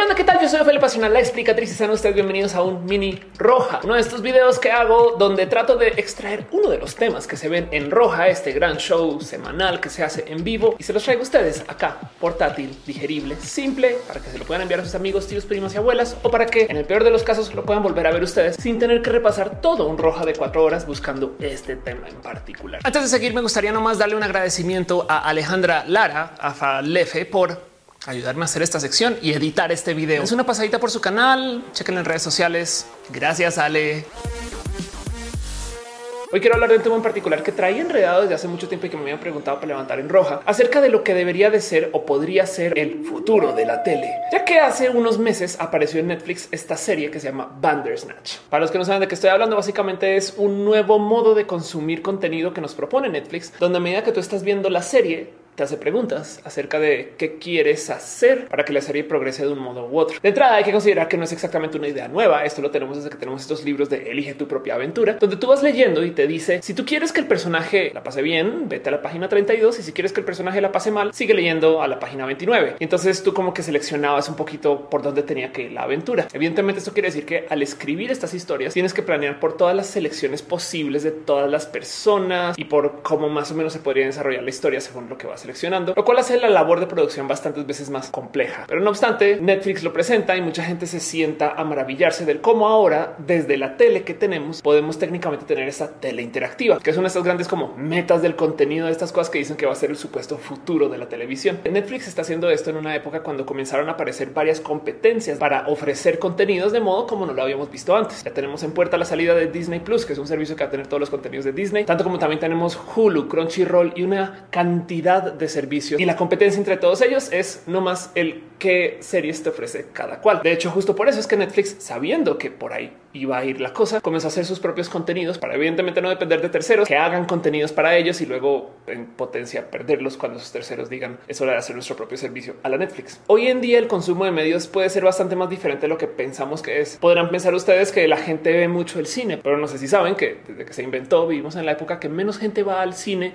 banda, ¿qué tal? Yo soy Ophelia Pasional, la explicatriz y sean ustedes bienvenidos a un mini roja, uno de estos videos que hago donde trato de extraer uno de los temas que se ven en roja, este gran show semanal que se hace en vivo y se los traigo a ustedes acá, portátil, digerible, simple, para que se lo puedan enviar a sus amigos, tíos, primas y abuelas o para que en el peor de los casos lo puedan volver a ver ustedes sin tener que repasar todo un roja de cuatro horas buscando este tema en particular. Antes de seguir, me gustaría nomás darle un agradecimiento a Alejandra Lara, a Falefe, por ayudarme a hacer esta sección y editar este video. Es una pasadita por su canal. Chequen en redes sociales. Gracias, Ale. Hoy quiero hablar de un tema en particular que traía enredado desde hace mucho tiempo y que me habían preguntado para levantar en roja acerca de lo que debería de ser o podría ser el futuro de la tele, ya que hace unos meses apareció en Netflix esta serie que se llama Bandersnatch. Para los que no saben de qué estoy hablando, básicamente es un nuevo modo de consumir contenido que nos propone Netflix, donde a medida que tú estás viendo la serie, te hace preguntas acerca de qué quieres hacer para que la serie progrese de un modo u otro. De entrada hay que considerar que no es exactamente una idea nueva. Esto lo tenemos desde que tenemos estos libros de Elige tu propia aventura, donde tú vas leyendo y te dice si tú quieres que el personaje la pase bien, vete a la página 32 y si quieres que el personaje la pase mal, sigue leyendo a la página 29. Y entonces tú como que seleccionabas un poquito por dónde tenía que ir la aventura. Evidentemente esto quiere decir que al escribir estas historias tienes que planear por todas las selecciones posibles de todas las personas y por cómo más o menos se podría desarrollar la historia según lo que va seleccionando, lo cual hace la labor de producción bastantes veces más compleja. Pero no obstante, Netflix lo presenta y mucha gente se sienta a maravillarse del cómo ahora desde la tele que tenemos podemos técnicamente tener esa tele interactiva, que es una de estas grandes como metas del contenido de estas cosas que dicen que va a ser el supuesto futuro de la televisión. Netflix está haciendo esto en una época cuando comenzaron a aparecer varias competencias para ofrecer contenidos de modo como no lo habíamos visto antes. Ya tenemos en puerta la salida de Disney Plus, que es un servicio que va a tener todos los contenidos de Disney, tanto como también tenemos Hulu, Crunchyroll y una cantidad de servicios. Y la competencia entre todos ellos es no más el qué series te ofrece cada cual. De hecho, justo por eso es que Netflix, sabiendo que por ahí iba a ir la cosa, comenzó a hacer sus propios contenidos para evidentemente no depender de terceros que hagan contenidos para ellos y luego en potencia perderlos cuando sus terceros digan es hora de hacer nuestro propio servicio a la Netflix. Hoy en día el consumo de medios puede ser bastante más diferente de lo que pensamos que es. Podrán pensar ustedes que la gente ve mucho el cine, pero no sé si saben que desde que se inventó vivimos en la época que menos gente va al cine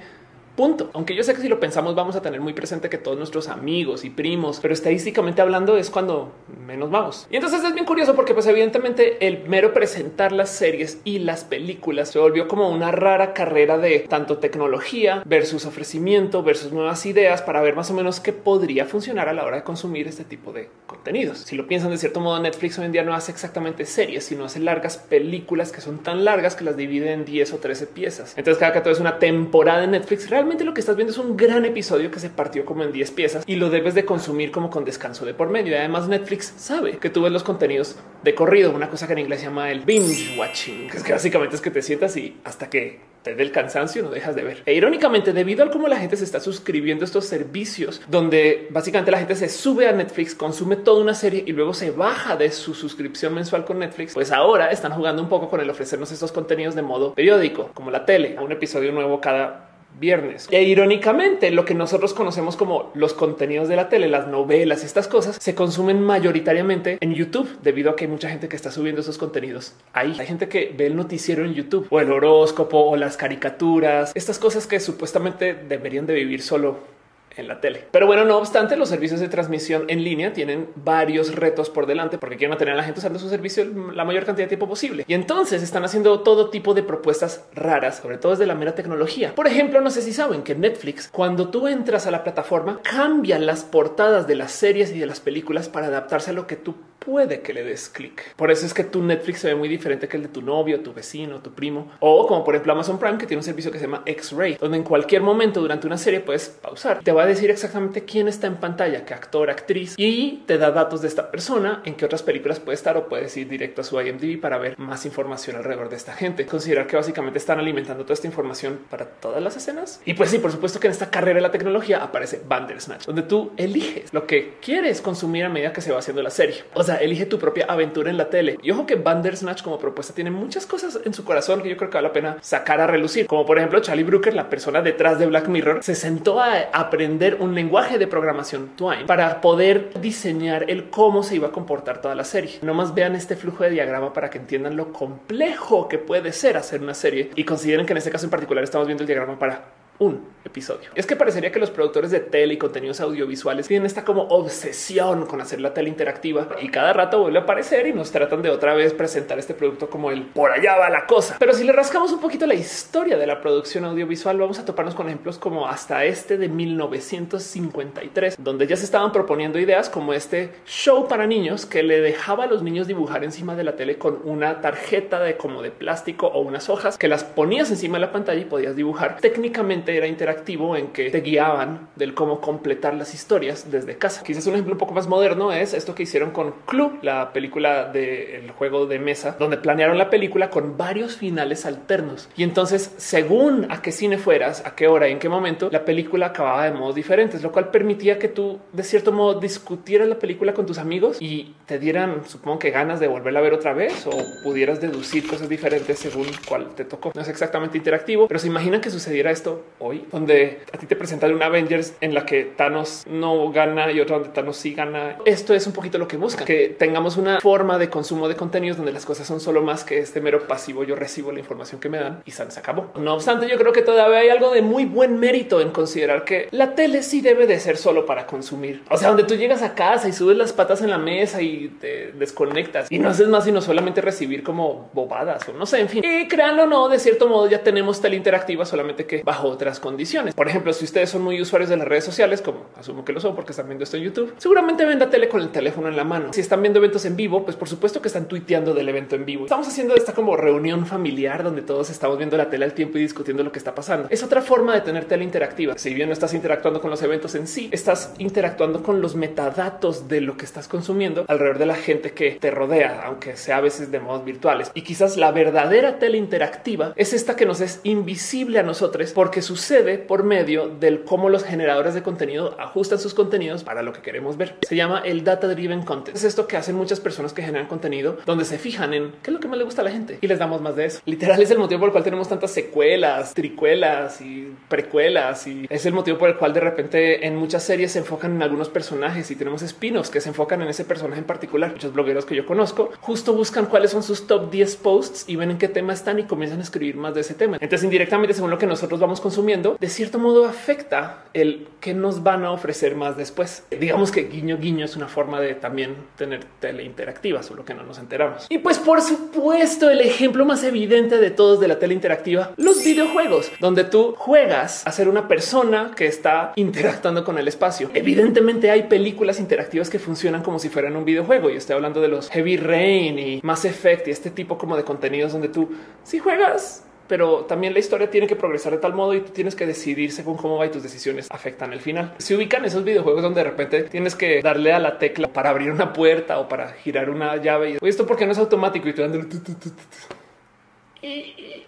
Punto. Aunque yo sé que si lo pensamos vamos a tener muy presente que todos nuestros amigos y primos, pero estadísticamente hablando es cuando menos vamos. Y entonces es bien curioso porque pues evidentemente el mero presentar las series y las películas se volvió como una rara carrera de tanto tecnología versus ofrecimiento versus nuevas ideas para ver más o menos qué podría funcionar a la hora de consumir este tipo de contenidos. Si lo piensan de cierto modo, Netflix hoy en día no hace exactamente series, sino hace largas películas que son tan largas que las divide en 10 o 13 piezas. Entonces cada que es una temporada de Netflix realmente realmente lo que estás viendo es un gran episodio que se partió como en 10 piezas y lo debes de consumir como con descanso de por medio. Y además Netflix sabe que tú ves los contenidos de corrido, una cosa que en inglés se llama el binge watching, que es que básicamente es que te sientas y hasta que te dé el cansancio no dejas de ver. E irónicamente, debido al cómo la gente se está suscribiendo estos servicios, donde básicamente la gente se sube a Netflix, consume toda una serie y luego se baja de su suscripción mensual con Netflix, pues ahora están jugando un poco con el ofrecernos estos contenidos de modo periódico, como la tele, un episodio nuevo cada viernes. E irónicamente, lo que nosotros conocemos como los contenidos de la tele, las novelas estas cosas se consumen mayoritariamente en YouTube debido a que hay mucha gente que está subiendo esos contenidos ahí. Hay gente que ve el noticiero en YouTube o el horóscopo o las caricaturas, estas cosas que supuestamente deberían de vivir solo en la tele. Pero bueno, no obstante, los servicios de transmisión en línea tienen varios retos por delante porque quieren mantener a la gente usando su servicio la mayor cantidad de tiempo posible. Y entonces están haciendo todo tipo de propuestas raras, sobre todo desde la mera tecnología. Por ejemplo, no sé si saben que Netflix, cuando tú entras a la plataforma, cambia las portadas de las series y de las películas para adaptarse a lo que tú puede que le des clic. Por eso es que tu Netflix se ve muy diferente que el de tu novio, tu vecino, tu primo o como por ejemplo Amazon Prime que tiene un servicio que se llama X-Ray, donde en cualquier momento durante una serie puedes pausar. Te va a decir exactamente quién está en pantalla, qué actor, actriz y te da datos de esta persona, en qué otras películas puede estar o puedes ir directo a su IMDb para ver más información alrededor de esta gente. Considerar que básicamente están alimentando toda esta información para todas las escenas. Y pues sí, por supuesto que en esta carrera de la tecnología aparece Bandersnatch, donde tú eliges lo que quieres consumir a medida que se va haciendo la serie. O sea, elige tu propia aventura en la tele. Y ojo que Bandersnatch como propuesta tiene muchas cosas en su corazón que yo creo que vale la pena sacar a relucir. Como por ejemplo, Charlie Brooker, la persona detrás de Black Mirror, se sentó a aprender un lenguaje de programación Twine para poder diseñar el cómo se iba a comportar toda la serie. No más vean este flujo de diagrama para que entiendan lo complejo que puede ser hacer una serie y consideren que en este caso en particular estamos viendo el diagrama para un episodio. Es que parecería que los productores de tele y contenidos audiovisuales tienen esta como obsesión con hacer la tele interactiva y cada rato vuelve a aparecer y nos tratan de otra vez presentar este producto como el por allá va la cosa. Pero si le rascamos un poquito la historia de la producción audiovisual, vamos a toparnos con ejemplos como hasta este de 1953, donde ya se estaban proponiendo ideas como este show para niños que le dejaba a los niños dibujar encima de la tele con una tarjeta de como de plástico o unas hojas que las ponías encima de la pantalla y podías dibujar. Técnicamente era interactivo en que te guiaban del cómo completar las historias desde casa. Quizás un ejemplo un poco más moderno es esto que hicieron con Club, la película del juego de mesa, donde planearon la película con varios finales alternos. Y entonces, según a qué cine fueras, a qué hora y en qué momento, la película acababa de modos diferentes, lo cual permitía que tú de cierto modo discutieras la película con tus amigos y te dieran, supongo que ganas de volverla a ver otra vez o pudieras deducir cosas diferentes según cuál te tocó. No es exactamente interactivo, pero se imaginan que sucediera esto hoy, donde a ti te presentan un Avengers en la que Thanos no gana y otra donde Thanos sí gana. Esto es un poquito lo que busca, que tengamos una forma de consumo de contenidos donde las cosas son solo más que este mero pasivo. Yo recibo la información que me dan y se acabó. No obstante, yo creo que todavía hay algo de muy buen mérito en considerar que la tele sí debe de ser solo para consumir. O sea, donde tú llegas a casa y subes las patas en la mesa y te desconectas y no haces más sino solamente recibir como bobadas o no sé, en fin. Y créanlo no, de cierto modo ya tenemos tele interactiva, solamente que bajo otras condiciones. Por ejemplo, si ustedes son muy usuarios de las redes sociales, como asumo que lo son porque están viendo esto en YouTube, seguramente ven la tele con el teléfono en la mano. Si están viendo eventos en vivo, pues por supuesto que están tuiteando del evento en vivo. Estamos haciendo esta como reunión familiar donde todos estamos viendo la tele al tiempo y discutiendo lo que está pasando. Es otra forma de tener tele interactiva. Si bien no estás interactuando con los eventos en sí, estás interactuando con los metadatos de lo que estás consumiendo alrededor de la gente que te rodea, aunque sea a veces de modos virtuales. Y quizás la verdadera tele interactiva es esta que nos es invisible a nosotros porque sucede por medio del cómo los generadores de contenido ajustan sus contenidos para lo que queremos ver. Se llama el data driven content. Es esto que hacen muchas personas que generan contenido donde se fijan en qué es lo que más le gusta a la gente y les damos más de eso. Literal es el motivo por el cual tenemos tantas secuelas, tricuelas y precuelas y es el motivo por el cual de repente en muchas series se enfocan en algunos personajes y tenemos espinos que se enfocan en ese personaje en particular. Muchos blogueros que yo conozco justo buscan cuáles son sus top 10 posts y ven en qué tema están y comienzan a escribir más de ese tema. Entonces indirectamente según lo que nosotros vamos de cierto modo afecta el que nos van a ofrecer más después. Digamos que guiño guiño es una forma de también tener tele interactiva, solo que no nos enteramos. Y pues por supuesto el ejemplo más evidente de todos de la tele interactiva, los videojuegos, donde tú juegas a ser una persona que está interactuando con el espacio. Evidentemente hay películas interactivas que funcionan como si fueran un videojuego. Y estoy hablando de los Heavy Rain y Mass Effect y este tipo como de contenidos donde tú si juegas pero también la historia tiene que progresar de tal modo y tú tienes que decidir según cómo va y tus decisiones afectan el final. Se ubican esos videojuegos donde de repente tienes que darle a la tecla para abrir una puerta o para girar una llave y esto porque no es automático y tú dando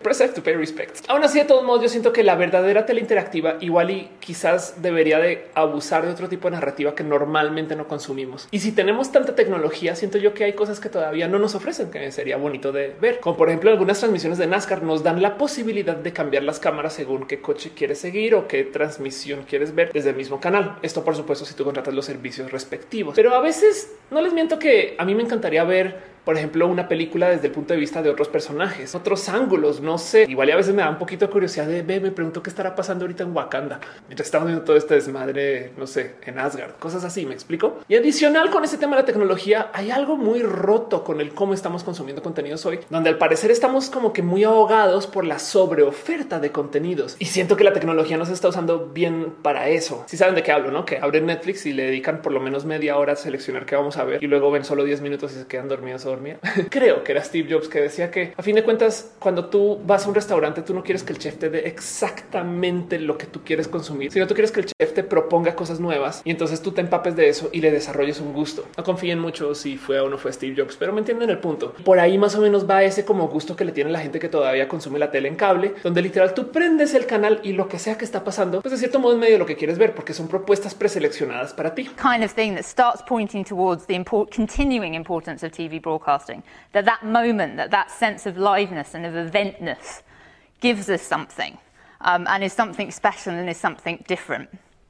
press F to pay respect. Aún así, de todos modos, yo siento que la verdadera tele interactiva igual y quizás debería de abusar de otro tipo de narrativa que normalmente no consumimos. Y si tenemos tanta tecnología, siento yo que hay cosas que todavía no nos ofrecen que sería bonito de ver. Como por ejemplo, algunas transmisiones de NASCAR nos dan la posibilidad de cambiar las cámaras según qué coche quieres seguir o qué transmisión quieres ver desde el mismo canal. Esto, por supuesto, si tú contratas los servicios respectivos. Pero a veces no les miento que a mí me encantaría ver por ejemplo, una película desde el punto de vista de otros personajes, otros ángulos. No sé, igual a veces me da un poquito de curiosidad de ver, me pregunto qué estará pasando ahorita en Wakanda mientras estamos viendo todo este desmadre, no sé, en Asgard, cosas así. Me explico. Y adicional con ese tema de la tecnología, hay algo muy roto con el cómo estamos consumiendo contenidos hoy, donde al parecer estamos como que muy ahogados por la sobreoferta de contenidos y siento que la tecnología no se está usando bien para eso. Si saben de qué hablo, no? Que abren Netflix y le dedican por lo menos media hora a seleccionar qué vamos a ver y luego ven solo 10 minutos y se quedan dormidos o Creo que era Steve Jobs que decía que a fin de cuentas, cuando tú vas a un restaurante, tú no quieres que el chef te dé exactamente lo que tú quieres consumir, sino tú quieres que el chef te proponga cosas nuevas y entonces tú te empapes de eso y le desarrolles un gusto. No confíen mucho si fue o no fue Steve Jobs, pero me entienden el punto. Por ahí más o menos va ese como gusto que le tiene la gente que todavía consume la tele en cable, donde literal tú prendes el canal y lo que sea que está pasando, pues de cierto modo es medio lo que quieres ver, porque son propuestas preseleccionadas para ti. Kind of thing that starts pointing towards the continuing importance of TV broadcasting. That that moment, that that sense of liveness and of eventness gives us something and is something special and is something different.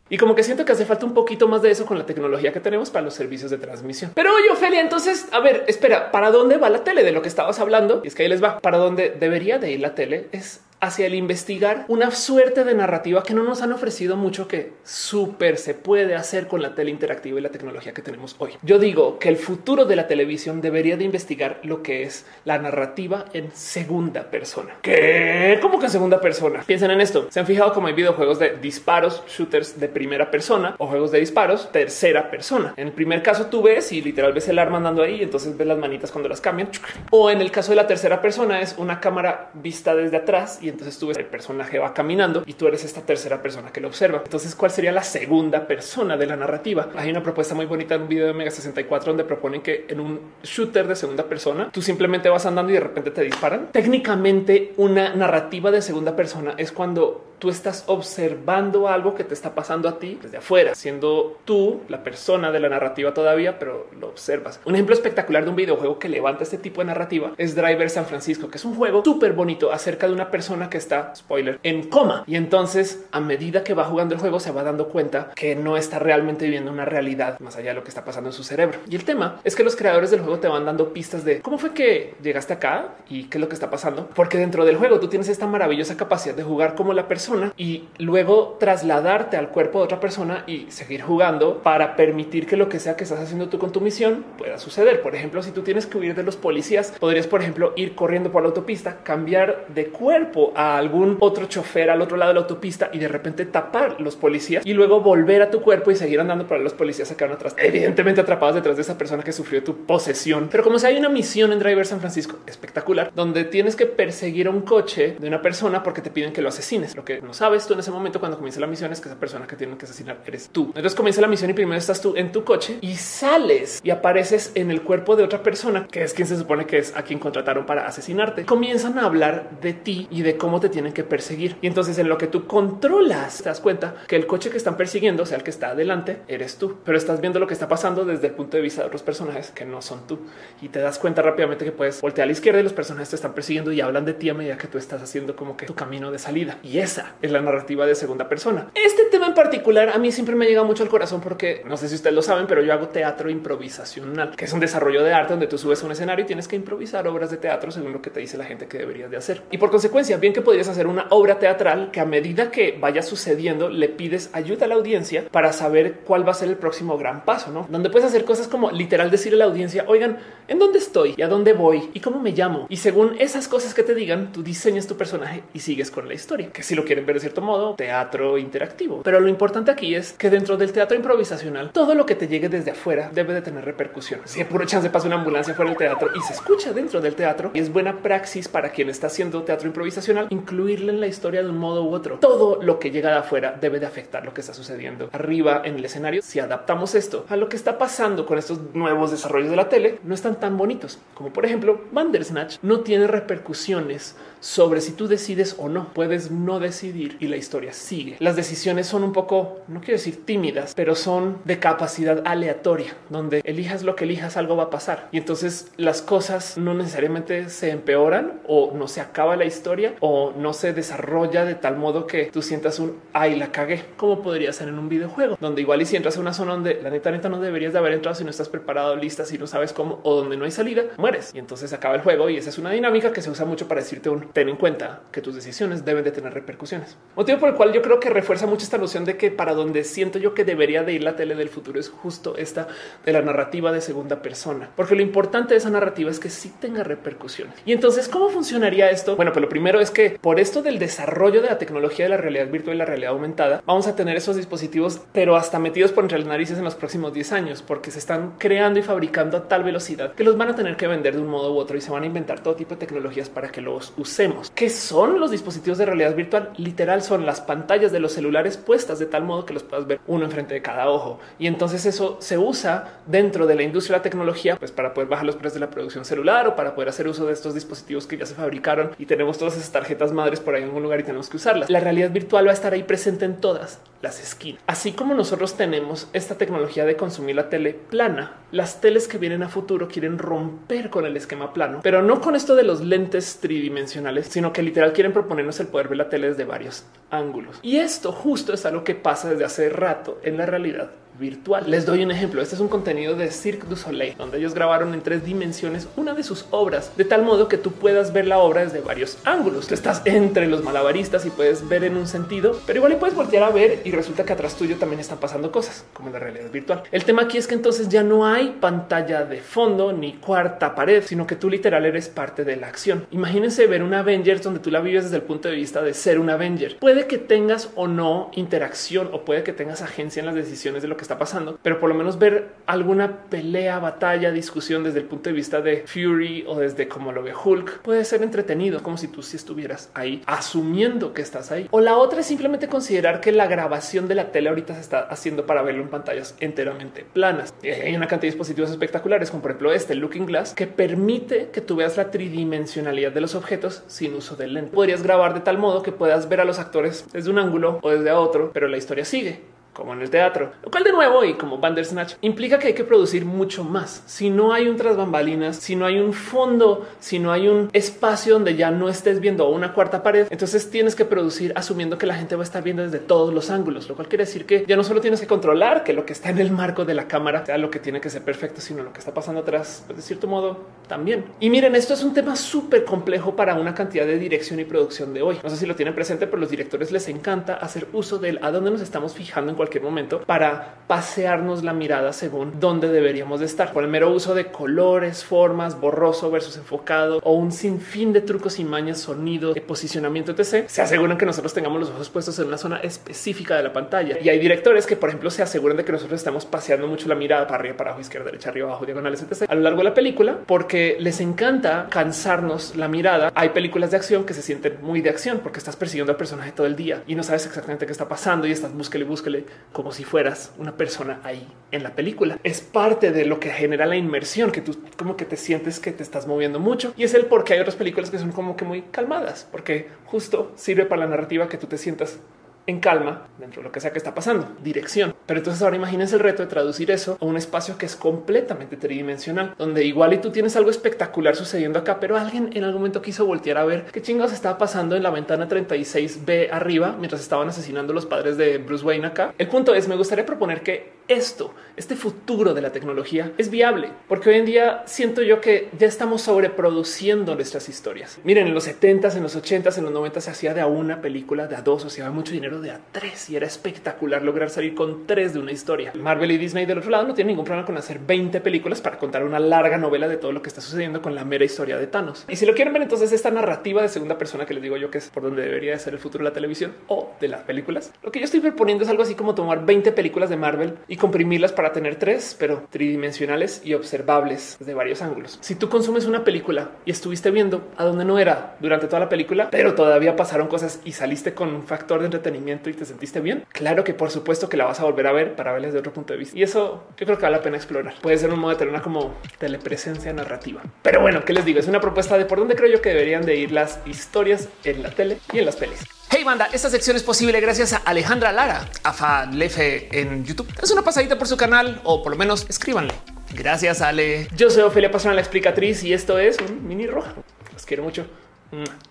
Y como que siento que hace falta un poquito más de eso con la tecnología que tenemos para los servicios de transmisión. Pero oye, Ophelia, entonces, a ver, espera, ¿para dónde va la tele de lo que estabas hablando? Y es que ahí les va. Para dónde debería de ir la tele es hacia el investigar una suerte de narrativa que no nos han ofrecido mucho que súper se puede hacer con la tele interactiva y la tecnología que tenemos hoy. Yo digo que el futuro de la televisión debería de investigar lo que es la narrativa en segunda persona. ¿Qué? ¿Cómo que en segunda persona? Piensen en esto. Se han fijado como hay videojuegos de disparos, shooters de primera persona o juegos de disparos tercera persona. En el primer caso tú ves y literal ves el arma andando ahí, entonces ves las manitas cuando las cambian. O en el caso de la tercera persona es una cámara vista desde atrás y entonces tú ves el personaje va caminando y tú eres esta tercera persona que lo observa. Entonces, ¿cuál sería la segunda persona de la narrativa? Hay una propuesta muy bonita en un video de Mega 64 donde proponen que en un shooter de segunda persona tú simplemente vas andando y de repente te disparan. Técnicamente, una narrativa de segunda persona es cuando tú estás observando algo que te está pasando a ti desde afuera, siendo tú la persona de la narrativa todavía, pero lo observas. Un ejemplo espectacular de un videojuego que levanta este tipo de narrativa es Driver San Francisco, que es un juego súper bonito acerca de una persona que está, spoiler, en coma. Y entonces, a medida que va jugando el juego, se va dando cuenta que no está realmente viviendo una realidad más allá de lo que está pasando en su cerebro. Y el tema es que los creadores del juego te van dando pistas de cómo fue que llegaste acá y qué es lo que está pasando, porque dentro del juego tú tienes esta maravillosa capacidad de jugar como la persona y luego trasladarte al cuerpo de otra persona y seguir jugando para permitir que lo que sea que estás haciendo tú con tu misión pueda suceder. Por ejemplo, si tú tienes que huir de los policías, podrías, por ejemplo, ir corriendo por la autopista, cambiar de cuerpo a algún otro chofer al otro lado de la autopista y de repente tapar los policías y luego volver a tu cuerpo y seguir andando para los policías quedan atrás, evidentemente atrapados detrás de esa persona que sufrió tu posesión. Pero como si hay una misión en Driver San Francisco espectacular donde tienes que perseguir a un coche de una persona porque te piden que lo asesines, lo que no sabes tú en ese momento cuando comienza la misión es que esa persona que tienen que asesinar eres tú. Entonces comienza la misión y primero estás tú en tu coche y sales y apareces en el cuerpo de otra persona que es quien se supone que es a quien contrataron para asesinarte. Comienzan a hablar de ti y de cómo te tienen que perseguir. Y entonces en lo que tú controlas te das cuenta que el coche que están persiguiendo, o sea, el que está adelante, eres tú, pero estás viendo lo que está pasando desde el punto de vista de otros personajes que no son tú y te das cuenta rápidamente que puedes voltear a la izquierda y los personajes te están persiguiendo y hablan de ti a medida que tú estás haciendo como que tu camino de salida. Y esa es la narrativa de segunda persona. Este tema en particular a mí siempre me llega mucho al corazón porque no sé si ustedes lo saben, pero yo hago teatro improvisacional, que es un desarrollo de arte donde tú subes a un escenario y tienes que improvisar obras de teatro según lo que te dice la gente que deberías de hacer. Y por consecuencia, bien que podrías hacer una obra teatral que a medida que vaya sucediendo le pides ayuda a la audiencia para saber cuál va a ser el próximo gran paso, ¿no? Donde puedes hacer cosas como literal decirle a la audiencia, oigan, ¿en dónde estoy? ¿Y a dónde voy? ¿Y cómo me llamo? Y según esas cosas que te digan, tú diseñas tu personaje y sigues con la historia. Que si lo quieren ver de cierto modo, teatro interactivo. Pero lo importante aquí es que dentro del teatro improvisacional, todo lo que te llegue desde afuera debe de tener repercusiones. Si puro chance pasa una ambulancia fuera del teatro y se escucha dentro del teatro, y es buena praxis para quien está haciendo teatro improvisacional, incluirle en la historia de un modo u otro. Todo lo que llega de afuera debe de afectar lo que está sucediendo arriba en el escenario. Si adaptamos esto a lo que está pasando con estos nuevos desarrollos de la tele, no están tan bonitos como por ejemplo Bandersnatch no tiene repercusiones sobre si tú decides o no. Puedes no decidir y la historia sigue. Las decisiones son un poco, no quiero decir tímidas, pero son de capacidad aleatoria, donde elijas lo que elijas, algo va a pasar. Y entonces las cosas no necesariamente se empeoran o no se acaba la historia o no se desarrolla de tal modo que tú sientas un ay, la cagué, como podría ser en un videojuego, donde igual y si entras a una zona donde la neta, neta no deberías de haber entrado si no estás preparado, lista, si no sabes cómo o donde no hay salida, mueres y entonces acaba el juego. Y esa es una dinámica que se usa mucho para decirte un ten en cuenta que tus decisiones deben de tener repercusiones. Motivo por el cual yo creo que refuerza mucho esta noción de que para donde siento yo que debería de ir la tele del futuro es justo esta de la narrativa de segunda persona, porque lo importante de esa narrativa es que sí tenga repercusiones. Y entonces, ¿cómo funcionaría esto? Bueno, pues lo primero es que por esto del desarrollo de la tecnología de la realidad virtual y la realidad aumentada, vamos a tener esos dispositivos, pero hasta metidos por entre las narices en los próximos 10 años, porque se están creando y fabricando a tal velocidad que los van a tener que vender de un modo u otro y se van a inventar todo tipo de tecnologías para que los usemos. ¿Qué son los dispositivos de realidad virtual? Literal son las pantallas de los celulares puestas de tal modo que los puedas ver uno enfrente de cada ojo. Y entonces eso se usa dentro de la industria de la tecnología, pues para poder bajar los precios de la producción celular o para poder hacer uso de estos dispositivos que ya se fabricaron y tenemos todas esas tarjetas madres por ahí en algún lugar y tenemos que usarlas. La realidad virtual va a estar ahí presente en todas las esquinas. Así como nosotros tenemos esta tecnología de consumir la tele plana, las teles que vienen a futuro quieren romper con el esquema plano, pero no con esto de los lentes tridimensionales, sino que literal quieren proponernos el poder ver la tele desde varios ángulos. Y esto justo es algo que pasa desde hace rato en la realidad virtual. Les doy un ejemplo. Este es un contenido de Cirque du Soleil, donde ellos grabaron en tres dimensiones una de sus obras, de tal modo que tú puedas ver la obra desde varios ángulos. Tú estás entre los malabaristas y puedes ver en un sentido, pero igual y puedes voltear a ver y resulta que atrás tuyo también están pasando cosas, como en la realidad virtual. El tema aquí es que entonces ya no hay pantalla de fondo ni cuarta pared, sino que tú literal eres parte de la acción. Imagínense ver un Avengers donde tú la vives desde el punto de vista de ser un Avenger. Puede que tengas o no interacción o puede que tengas agencia en las decisiones de lo que está pasando, pero por lo menos ver alguna pelea, batalla, discusión desde el punto de vista de Fury o desde como lo ve Hulk puede ser entretenido, como si tú sí estuvieras ahí asumiendo que estás ahí. O la otra es simplemente considerar que la grabación de la tele ahorita se está haciendo para verlo en pantallas enteramente planas. Y hay una cantidad de dispositivos espectaculares, como por ejemplo este Looking Glass, que permite que tú veas la tridimensionalidad de los objetos sin uso de lente. Podrías grabar de tal modo que puedas ver a los actores desde un ángulo o desde otro, pero la historia sigue como en el teatro, lo cual de nuevo y como Bandersnatch implica que hay que producir mucho más. Si no hay un tras bambalinas, si no hay un fondo, si no hay un espacio donde ya no estés viendo una cuarta pared, entonces tienes que producir asumiendo que la gente va a estar viendo desde todos los ángulos, lo cual quiere decir que ya no solo tienes que controlar que lo que está en el marco de la cámara sea lo que tiene que ser perfecto, sino lo que está pasando atrás, pues de cierto modo también. Y miren, esto es un tema súper complejo para una cantidad de dirección y producción de hoy. No sé si lo tienen presente, pero los directores les encanta hacer uso del a dónde nos estamos fijando en cualquier cualquier momento para pasearnos la mirada según dónde deberíamos de estar. Por el mero uso de colores, formas, borroso versus enfocado o un sinfín de trucos y mañas, sonido, posicionamiento, etc. Se aseguran que nosotros tengamos los ojos puestos en una zona específica de la pantalla. Y hay directores que, por ejemplo, se aseguran de que nosotros estamos paseando mucho la mirada para arriba, para abajo, izquierda, derecha, arriba, abajo, diagonales, etc. A lo largo de la película, porque les encanta cansarnos la mirada. Hay películas de acción que se sienten muy de acción porque estás persiguiendo al personaje todo el día y no sabes exactamente qué está pasando y estás búsquele, búsquele como si fueras una persona ahí en la película. Es parte de lo que genera la inmersión, que tú como que te sientes que te estás moviendo mucho y es el por qué hay otras películas que son como que muy calmadas, porque justo sirve para la narrativa que tú te sientas en calma dentro de lo que sea que está pasando, dirección. Pero entonces ahora imagínense el reto de traducir eso a un espacio que es completamente tridimensional, donde igual y tú tienes algo espectacular sucediendo acá, pero alguien en algún momento quiso voltear a ver qué chingados estaba pasando en la ventana 36B arriba mientras estaban asesinando los padres de Bruce Wayne acá. El punto es, me gustaría proponer que esto, este futuro de la tecnología es viable, porque hoy en día siento yo que ya estamos sobreproduciendo nuestras historias. Miren, en los 70s, en los 80s, en los 90 se hacía de a una película, de a dos, o sea, mucho dinero de a tres y era espectacular lograr salir con tres de una historia. Marvel y Disney del otro lado no tienen ningún problema con hacer 20 películas para contar una larga novela de todo lo que está sucediendo con la mera historia de Thanos. Y si lo quieren ver, entonces esta narrativa de segunda persona que les digo yo que es por donde debería de ser el futuro de la televisión o de las películas. Lo que yo estoy proponiendo es algo así como tomar 20 películas de Marvel y comprimirlas para tener tres, pero tridimensionales y observables de varios ángulos. Si tú consumes una película y estuviste viendo a donde no era durante toda la película, pero todavía pasaron cosas y saliste con un factor de entretenimiento y te sentiste bien, claro que por supuesto que la vas a volver a ver para verles de otro punto de vista. Y eso yo creo que vale la pena explorar. Puede ser un modo de tener una como telepresencia narrativa. Pero bueno, ¿qué les digo? Es una propuesta de por dónde creo yo que deberían de ir las historias en la tele y en las pelis. Hey banda, esta sección es posible gracias a Alejandra Lara, a Falefe en YouTube. Es una pasadita por su canal o por lo menos escríbanle. Gracias Ale. Yo soy Ofelia Pastrana, la explicatriz y esto es un mini roja. Los quiero mucho.